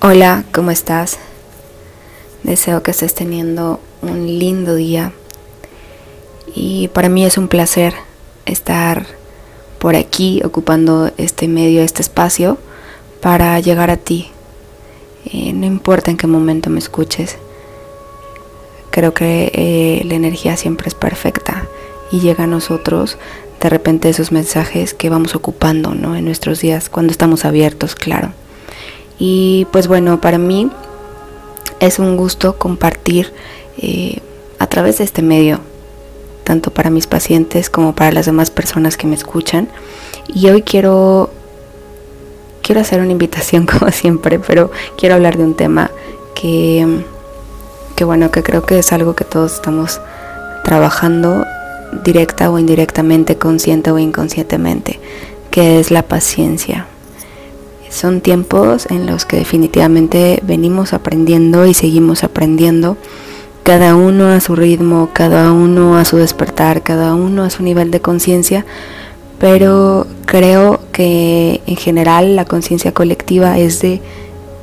Hola, ¿cómo estás? Deseo que estés teniendo un lindo día y para mí es un placer estar por aquí ocupando este medio, este espacio para llegar a ti. Eh, no importa en qué momento me escuches, creo que eh, la energía siempre es perfecta y llega a nosotros de repente esos mensajes que vamos ocupando ¿no? en nuestros días cuando estamos abiertos, claro. Y pues bueno, para mí es un gusto compartir eh, a través de este medio, tanto para mis pacientes como para las demás personas que me escuchan. Y hoy quiero, quiero hacer una invitación como siempre, pero quiero hablar de un tema que, que bueno, que creo que es algo que todos estamos trabajando directa o indirectamente, consciente o inconscientemente, que es la paciencia. Son tiempos en los que definitivamente venimos aprendiendo y seguimos aprendiendo, cada uno a su ritmo, cada uno a su despertar, cada uno a su nivel de conciencia, pero creo que en general la conciencia colectiva es de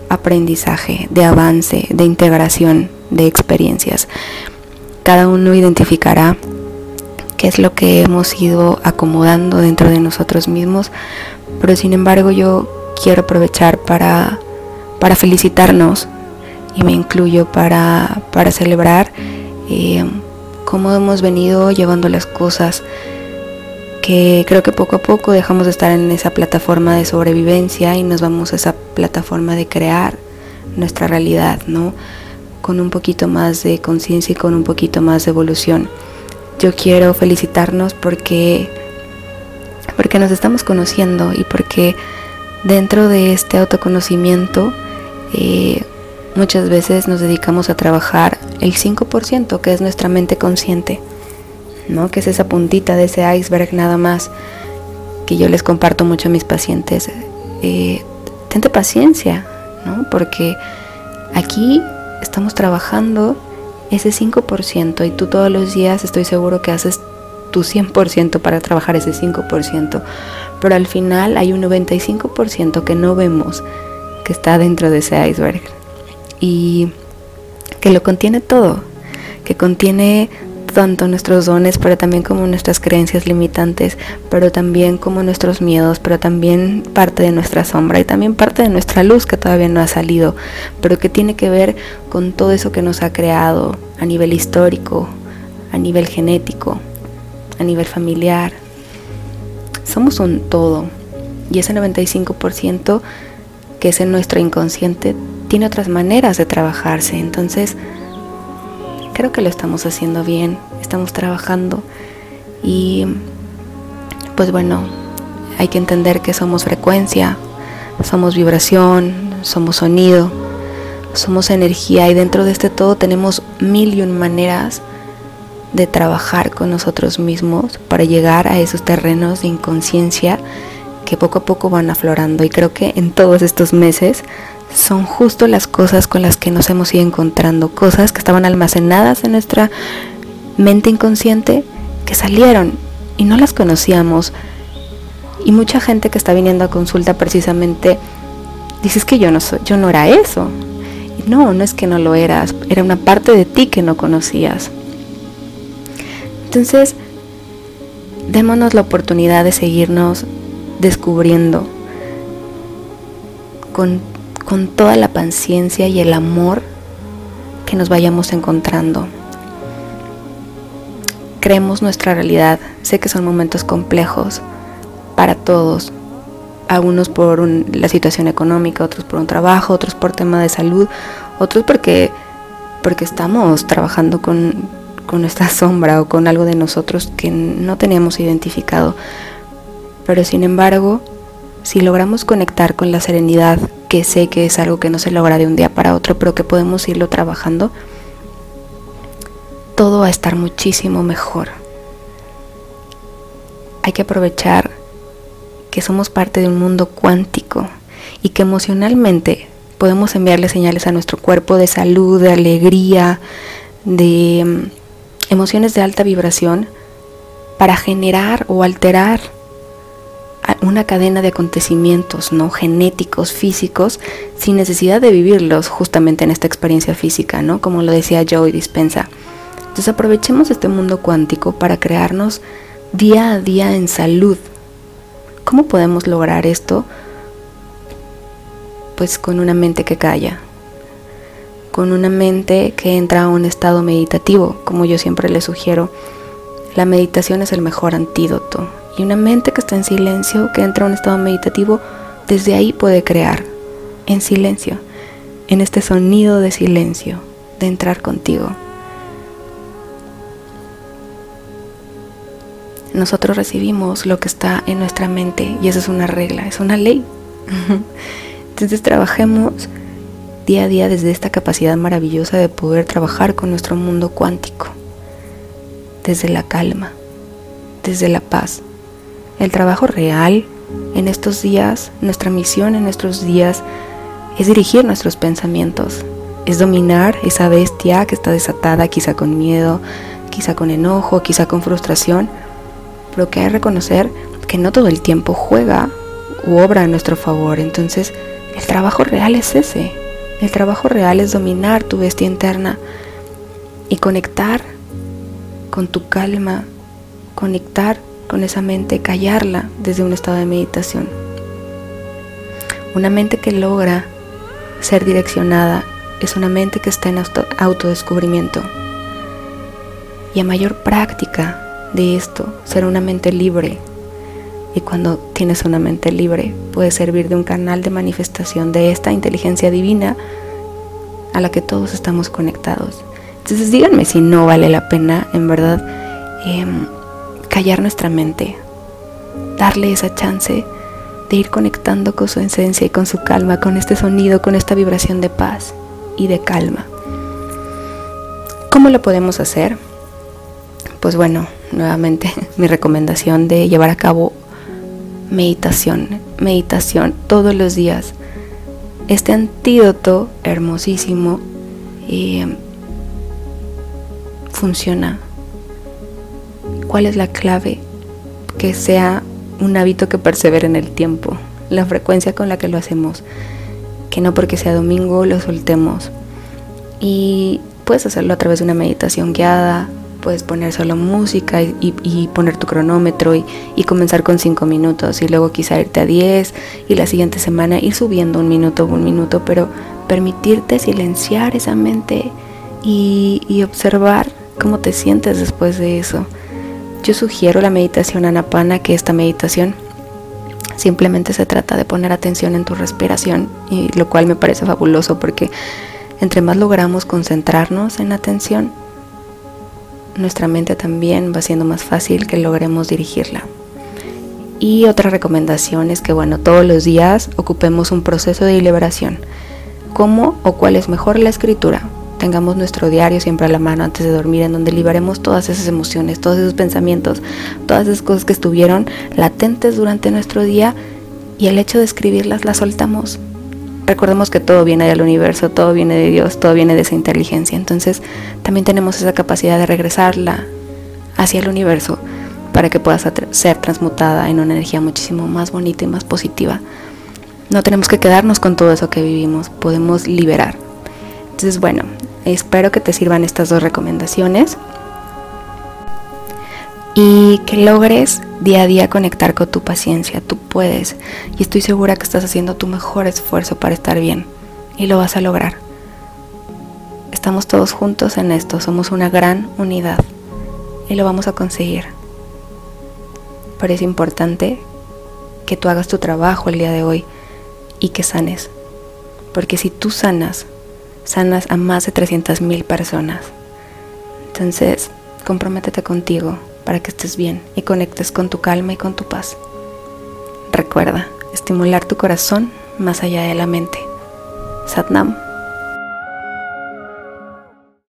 aprendizaje, de avance, de integración, de experiencias. Cada uno identificará qué es lo que hemos ido acomodando dentro de nosotros mismos, pero sin embargo yo quiero aprovechar para, para felicitarnos y me incluyo para, para celebrar eh, cómo hemos venido llevando las cosas que creo que poco a poco dejamos de estar en esa plataforma de sobrevivencia y nos vamos a esa plataforma de crear nuestra realidad, ¿no? Con un poquito más de conciencia y con un poquito más de evolución. Yo quiero felicitarnos porque porque nos estamos conociendo y porque Dentro de este autoconocimiento, eh, muchas veces nos dedicamos a trabajar el 5%, que es nuestra mente consciente, ¿no? que es esa puntita de ese iceberg nada más, que yo les comparto mucho a mis pacientes. Eh, tente paciencia, ¿no? porque aquí estamos trabajando ese 5% y tú todos los días estoy seguro que haces tu 100% para trabajar ese 5% pero al final hay un 95% que no vemos que está dentro de ese iceberg y que lo contiene todo, que contiene tanto nuestros dones, pero también como nuestras creencias limitantes, pero también como nuestros miedos, pero también parte de nuestra sombra y también parte de nuestra luz que todavía no ha salido, pero que tiene que ver con todo eso que nos ha creado a nivel histórico, a nivel genético, a nivel familiar, somos un todo. Y ese 95% que es en nuestro inconsciente tiene otras maneras de trabajarse. Entonces, creo que lo estamos haciendo bien, estamos trabajando y pues bueno, hay que entender que somos frecuencia, somos vibración, somos sonido, somos energía y dentro de este todo tenemos mil y un maneras de trabajar con nosotros mismos para llegar a esos terrenos de inconsciencia que poco a poco van aflorando. Y creo que en todos estos meses son justo las cosas con las que nos hemos ido encontrando, cosas que estaban almacenadas en nuestra mente inconsciente, que salieron y no las conocíamos. Y mucha gente que está viniendo a consulta precisamente dice que yo no soy, yo no era eso. No, no es que no lo eras, era una parte de ti que no conocías. Entonces, démonos la oportunidad de seguirnos descubriendo con, con toda la paciencia y el amor que nos vayamos encontrando. Creemos nuestra realidad. Sé que son momentos complejos para todos. Algunos por la situación económica, otros por un trabajo, otros por tema de salud, otros porque, porque estamos trabajando con, con nuestra sombra o con algo de nosotros que no teníamos identificado. Pero sin embargo, si logramos conectar con la serenidad, que sé que es algo que no se logra de un día para otro, pero que podemos irlo trabajando, todo va a estar muchísimo mejor. Hay que aprovechar que somos parte de un mundo cuántico y que emocionalmente podemos enviarle señales a nuestro cuerpo de salud, de alegría, de emociones de alta vibración para generar o alterar una cadena de acontecimientos no genéticos, físicos, sin necesidad de vivirlos justamente en esta experiencia física, ¿no? Como lo decía Joey Dispensa. Entonces aprovechemos este mundo cuántico para crearnos día a día en salud. ¿Cómo podemos lograr esto? Pues con una mente que calla, con una mente que entra a un estado meditativo, como yo siempre le sugiero. La meditación es el mejor antídoto y una mente que está en silencio, que entra a un estado meditativo, desde ahí puede crear, en silencio, en este sonido de silencio, de entrar contigo. Nosotros recibimos lo que está en nuestra mente y esa es una regla, es una ley. Entonces trabajemos día a día desde esta capacidad maravillosa de poder trabajar con nuestro mundo cuántico, desde la calma, desde la paz, el trabajo real en estos días, nuestra misión en estos días es dirigir nuestros pensamientos, es dominar esa bestia que está desatada quizá con miedo, quizá con enojo, quizá con frustración, pero que hay que reconocer que no todo el tiempo juega u obra a nuestro favor. Entonces, el trabajo real es ese. El trabajo real es dominar tu bestia interna y conectar con tu calma, conectar con esa mente, callarla desde un estado de meditación. Una mente que logra ser direccionada es una mente que está en autodescubrimiento. Y a mayor práctica de esto, ser una mente libre. Y cuando tienes una mente libre, puede servir de un canal de manifestación de esta inteligencia divina a la que todos estamos conectados. Entonces díganme si no vale la pena, en verdad, eh, callar nuestra mente, darle esa chance de ir conectando con su esencia y con su calma, con este sonido, con esta vibración de paz y de calma. ¿Cómo lo podemos hacer? Pues bueno, nuevamente mi recomendación de llevar a cabo meditación, meditación todos los días. Este antídoto hermosísimo eh, funciona ¿Cuál es la clave? Que sea un hábito que persevere en el tiempo, la frecuencia con la que lo hacemos, que no porque sea domingo lo soltemos. Y puedes hacerlo a través de una meditación guiada, puedes poner solo música y, poner tu cronómetro y, y, comenzar con 5 minutos y luego quizá irte a 10 y la siguiente semana ir subiendo un minuto un minuto, pero permitirte silenciar esa mente y observar cómo te sientes después de eso. Yo sugiero la meditación anapana, que esta meditación simplemente se trata de poner atención en tu respiración, y lo cual me parece fabuloso porque entre más logramos concentrarnos en atención, nuestra mente también va siendo más fácil que logremos dirigirla. Y otra recomendación es que, bueno, todos los días ocupemos un proceso de liberación. ¿Cómo o cuál es mejor la escritura? tengamos nuestro diario siempre a la mano antes de dormir, en donde liberemos todas esas emociones, todos esos pensamientos, todas esas cosas que estuvieron latentes durante nuestro día y el hecho de escribirlas las soltamos. Recordemos que todo viene del universo, todo viene de Dios, todo viene de esa inteligencia. Entonces también tenemos esa capacidad de regresarla hacia el universo para que pueda ser transmutada en una energía muchísimo más bonita y más positiva. No tenemos que quedarnos con todo eso que vivimos, podemos liberar. Entonces, bueno, espero que te sirvan estas dos recomendaciones y que logres día a día conectar con tu paciencia. Tú puedes y estoy segura que estás haciendo tu mejor esfuerzo para estar bien y lo vas a lograr. Estamos todos juntos en esto, somos una gran unidad y lo vamos a conseguir. Pero es importante que tú hagas tu trabajo el día de hoy y que sanes. Porque si tú sanas, sanas a más de 300.000 personas. Entonces, comprométete contigo para que estés bien y conectes con tu calma y con tu paz. Recuerda, estimular tu corazón más allá de la mente. Satnam.